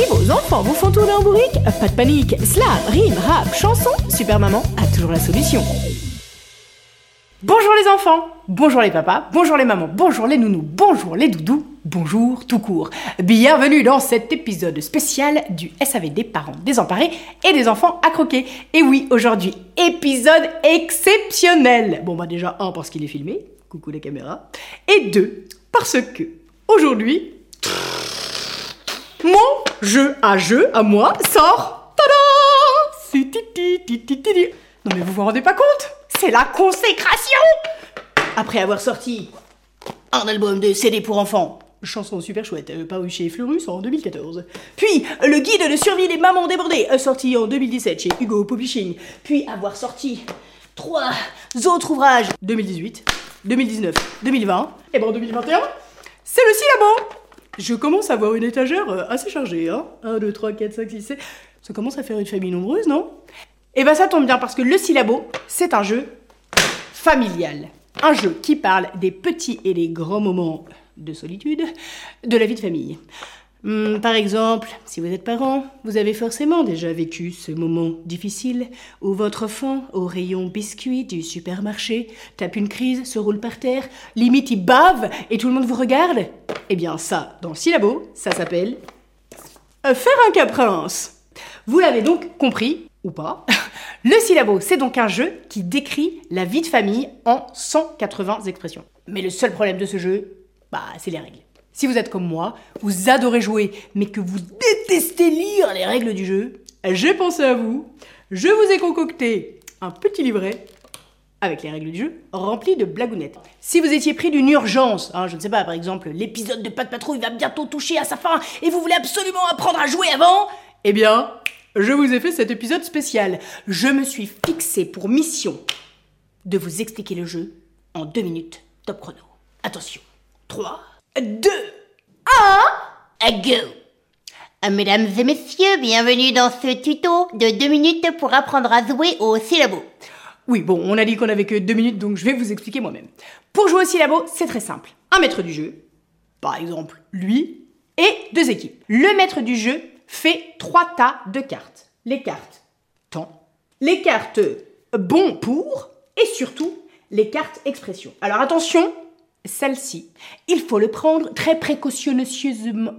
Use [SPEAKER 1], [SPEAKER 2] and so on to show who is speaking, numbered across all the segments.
[SPEAKER 1] Si vos enfants vous font tourner en bourrique, pas de panique. Slam, rime, rap, chanson, Super Maman a toujours la solution. Bonjour les enfants, bonjour les papas, bonjour les mamans, bonjour les nounous, bonjour les doudous, bonjour tout court. Bienvenue dans cet épisode spécial du SAV des parents désemparés et des enfants à croquer. Et oui, aujourd'hui, épisode exceptionnel. Bon bah déjà, un, parce qu'il est filmé, coucou les caméras, et deux, parce que aujourd'hui, mon jeu à jeu à moi sort. Tada. Non mais vous vous rendez pas compte? C'est la consécration Après avoir sorti un album de CD pour enfants, chanson super chouette, euh, paru chez Fleurus en 2014. Puis le guide de survie des mamans débordées, euh, sorti en 2017 chez Hugo Publishing. Puis avoir sorti trois autres ouvrages 2018, 2019, 2020. Et bon 2021, c'est le syllabo je commence à avoir une étagère euh, assez chargée, hein. 1, 2, 3, 4, 5, 6, 7. Ça commence à faire une famille nombreuse, non? Eh ben ça tombe bien parce que le syllabo, c'est un jeu familial. Un jeu qui parle des petits et des grands moments de solitude de la vie de famille. Hmm, par exemple, si vous êtes parent, vous avez forcément déjà vécu ce moment difficile où votre enfant, au rayon biscuit du supermarché, tape une crise, se roule par terre, limite il bave et tout le monde vous regarde. Eh bien ça, dans le syllabo, ça s'appelle faire un caprince. Vous l'avez donc compris, ou pas. Le syllabo, c'est donc un jeu qui décrit la vie de famille en 180 expressions. Mais le seul problème de ce jeu, bah, c'est les règles. Si vous êtes comme moi, vous adorez jouer, mais que vous détestez lire les règles du jeu, j'ai pensé à vous. Je vous ai concocté un petit livret avec les règles du jeu, rempli de blagounettes. Si vous étiez pris d'une urgence, hein, je ne sais pas, par exemple, l'épisode de de Patrouille va bientôt toucher à sa fin et vous voulez absolument apprendre à jouer avant, eh bien, je vous ai fait cet épisode spécial. Je me suis fixé pour mission de vous expliquer le jeu en deux minutes top chrono. Attention, 3, 2, 1, go
[SPEAKER 2] Mesdames et messieurs, bienvenue dans ce tuto de 2 minutes pour apprendre à jouer au syllabo.
[SPEAKER 1] Oui, bon, on a dit qu'on avait que deux minutes, donc je vais vous expliquer moi-même. Pour jouer au syllabo, c'est très simple. Un maître du jeu, par exemple lui, et deux équipes. Le maître du jeu fait trois tas de cartes. Les cartes temps, les cartes bon pour, et surtout les cartes expression. Alors attention, celle-ci, il faut le prendre très précautionneusement.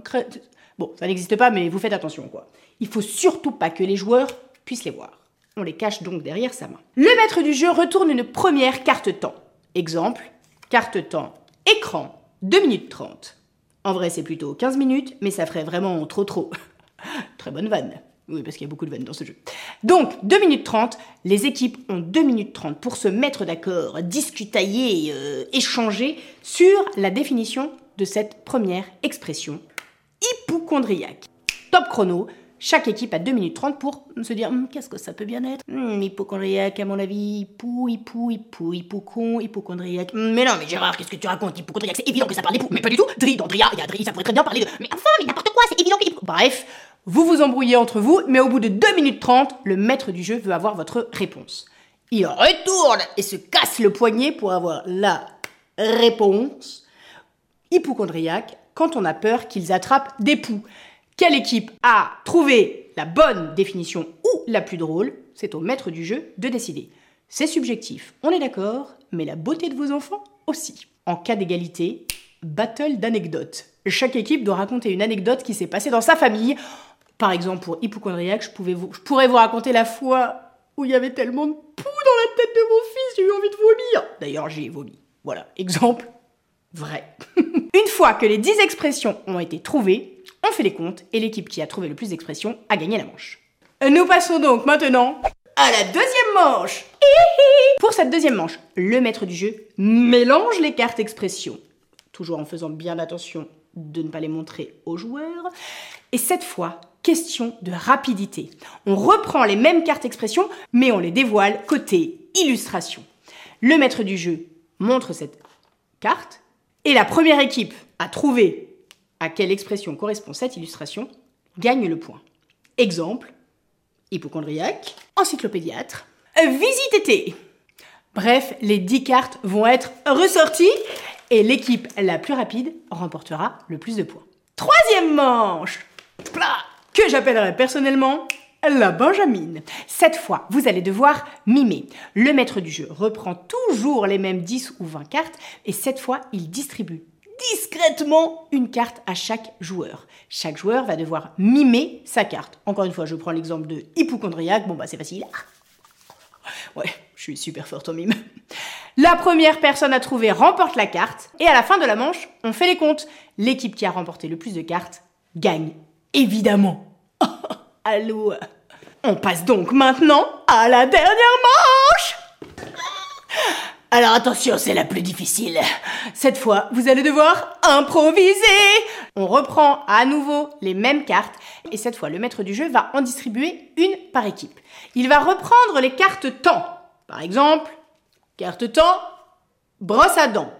[SPEAKER 1] Bon, ça n'existe pas, mais vous faites attention, quoi. Il faut surtout pas que les joueurs puissent les voir. On les cache donc derrière sa main. Le maître du jeu retourne une première carte temps. Exemple, carte temps écran, 2 minutes 30. En vrai, c'est plutôt 15 minutes, mais ça ferait vraiment trop trop. Très bonne vanne. Oui, parce qu'il y a beaucoup de vannes dans ce jeu. Donc, 2 minutes 30, les équipes ont 2 minutes 30 pour se mettre d'accord, discutailler, euh, échanger sur la définition de cette première expression hypochondriaque. Top chrono, chaque équipe a 2 minutes 30 pour se dire Hum, qu'est-ce que ça peut bien être? Hum, Hypochondriaque, à mon avis, hypo, hypo, hypo, hypocon, hypochondriaque. Hum, Mais non, mais Gérard, qu'est-ce que tu racontes? Hypochondriaque, c'est évident que ça parle d'époux. Mais pas du tout Dri, y a Dri, ça pourrait très bien parler de. Mais enfin, mais n'importe quoi, c'est évident que. Bref, vous vous embrouillez entre vous, mais au bout de 2 minutes 30, le maître du jeu veut avoir votre réponse. Il retourne et se casse le poignet pour avoir la réponse hypochondriaque quand on a peur qu'ils attrapent des poux. Quelle équipe a trouvé la bonne définition ou la plus drôle? C'est au maître du jeu de décider. C'est subjectif, on est d'accord, mais la beauté de vos enfants aussi. En cas d'égalité, battle d'anecdotes. Chaque équipe doit raconter une anecdote qui s'est passée dans sa famille. Par exemple, pour hypochondriaque, je, pourrais vous raconter la fois où il y avait tellement de poux dans la tête de mon fils, j'ai eu envie de vomir. D'ailleurs, j'ai vomi. Voilà, exemple vrai. Une fois que les 10 expressions ont été trouvées, on fait les comptes et l'équipe qui a trouvé le plus d'expressions a gagné la manche. Nous passons donc maintenant à la deuxième manche. Pour cette deuxième manche, le maître du jeu mélange les cartes expressions, toujours en faisant bien attention de ne pas les montrer aux joueurs. Et cette fois, question de rapidité. On reprend les mêmes cartes expressions, mais on les dévoile côté illustration. Le maître du jeu montre cette carte, et la première équipe à trouver à quelle expression correspond cette illustration gagne le point. Exemple, hypochondriaque, encyclopédiatre, visite été. Bref, les 10 cartes vont être ressorties et l'équipe la plus rapide remportera le plus de points. Troisième manche que j'appellerai personnellement la Benjamine. Cette fois, vous allez devoir mimer. Le maître du jeu reprend toujours les mêmes 10 ou 20 cartes et cette fois, il distribue discrètement une carte à chaque joueur. Chaque joueur va devoir mimer sa carte. Encore une fois, je prends l'exemple de hypochondriaque. Bon, bah, c'est facile. Ouais, je suis super forte en mime. La première personne à trouver remporte la carte et à la fin de la manche, on fait les comptes. L'équipe qui a remporté le plus de cartes gagne, évidemment. Allô On passe donc maintenant à la dernière manche alors attention, c'est la plus difficile. Cette fois, vous allez devoir improviser. On reprend à nouveau les mêmes cartes et cette fois, le maître du jeu va en distribuer une par équipe. Il va reprendre les cartes temps. Par exemple, carte temps, brosse à dents.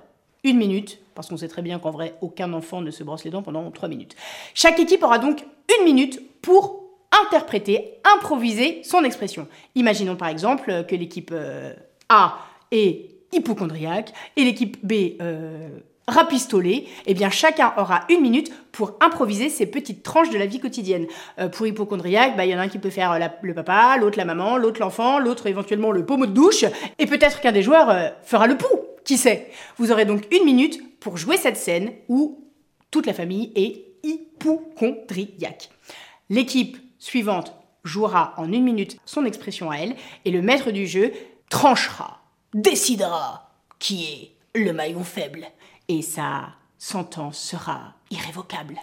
[SPEAKER 1] Une minute, parce qu'on sait très bien qu'en vrai, aucun enfant ne se brosse les dents pendant trois minutes. Chaque équipe aura donc une minute pour interpréter, improviser son expression. Imaginons par exemple que l'équipe euh, A est hypochondriaque et l'équipe B euh, rapistolée, eh bien chacun aura une minute pour improviser ces petites tranches de la vie quotidienne. Euh, pour hypochondriaque, bah, il y en a un qui peut faire le papa, l'autre la maman, l'autre l'enfant, l'autre éventuellement le pommeau de douche, et peut-être qu'un des joueurs fera le pouls, qui sait? Vous aurez donc une minute pour jouer cette scène où toute la famille est hypochondriaque. L'équipe suivante jouera en une minute son expression à elle, et le maître du jeu tranchera décidera qui est le maillon faible. Et sa sentence sera irrévocable.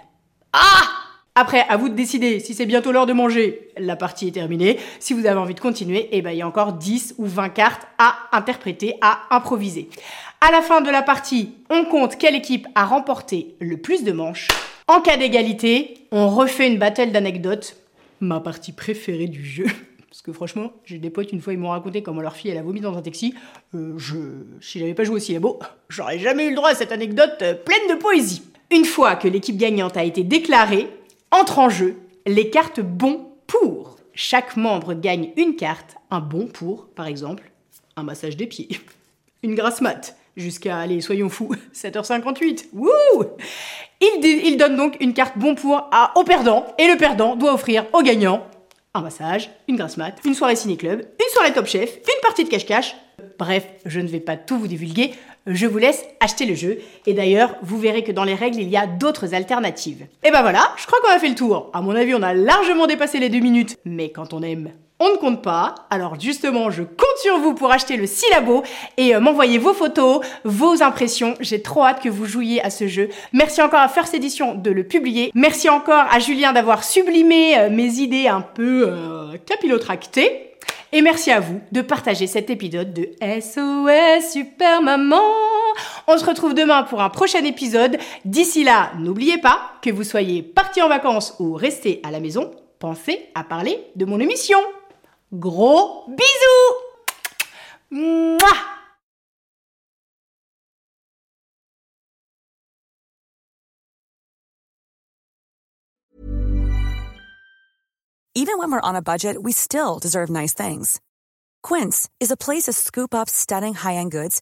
[SPEAKER 1] Ah après, à vous de décider si c'est bientôt l'heure de manger. La partie est terminée. Si vous avez envie de continuer, eh ben, il y a encore 10 ou 20 cartes à interpréter, à improviser. À la fin de la partie, on compte quelle équipe a remporté le plus de manches. En cas d'égalité, on refait une battle d'anecdotes. Ma partie préférée du jeu. Parce que franchement, j'ai des potes, une fois, ils m'ont raconté comment leur fille, a vomi dans un taxi. Euh, je, si pas joué aussi beau, j'aurais jamais eu le droit à cette anecdote euh, pleine de poésie. Une fois que l'équipe gagnante a été déclarée, entre en jeu les cartes bons pour. Chaque membre gagne une carte, un bon pour, par exemple, un massage des pieds, une grasse mat, jusqu'à, allez, soyons fous, 7h58. Wouh il, il, donne donc une carte bon pour à, au perdant, et le perdant doit offrir au gagnant un massage, une grasse mat, une soirée ciné-club, une soirée top chef, une partie de cache-cache. Bref, je ne vais pas tout vous divulguer, je vous laisse acheter le jeu. Et d'ailleurs, vous verrez que dans les règles, il y a d'autres alternatives. Et ben voilà, je crois qu'on a fait le tour. À mon avis, on a largement dépassé les deux minutes. Mais quand on aime, on ne compte pas. Alors justement, je compte sur vous pour acheter le syllabo et euh, m'envoyer vos photos, vos impressions. J'ai trop hâte que vous jouiez à ce jeu. Merci encore à First Edition de le publier. Merci encore à Julien d'avoir sublimé euh, mes idées un peu euh, capillotractées. Et merci à vous de partager cet épisode de SOS Super Maman. On se retrouve demain pour un prochain épisode. D'ici là, n'oubliez pas que vous soyez parti en vacances ou resté à la maison, pensez à parler de mon émission. Gros bisous Mouah
[SPEAKER 3] Even when we're on a budget, we still deserve nice things. Quince is a place to scoop up stunning high-end goods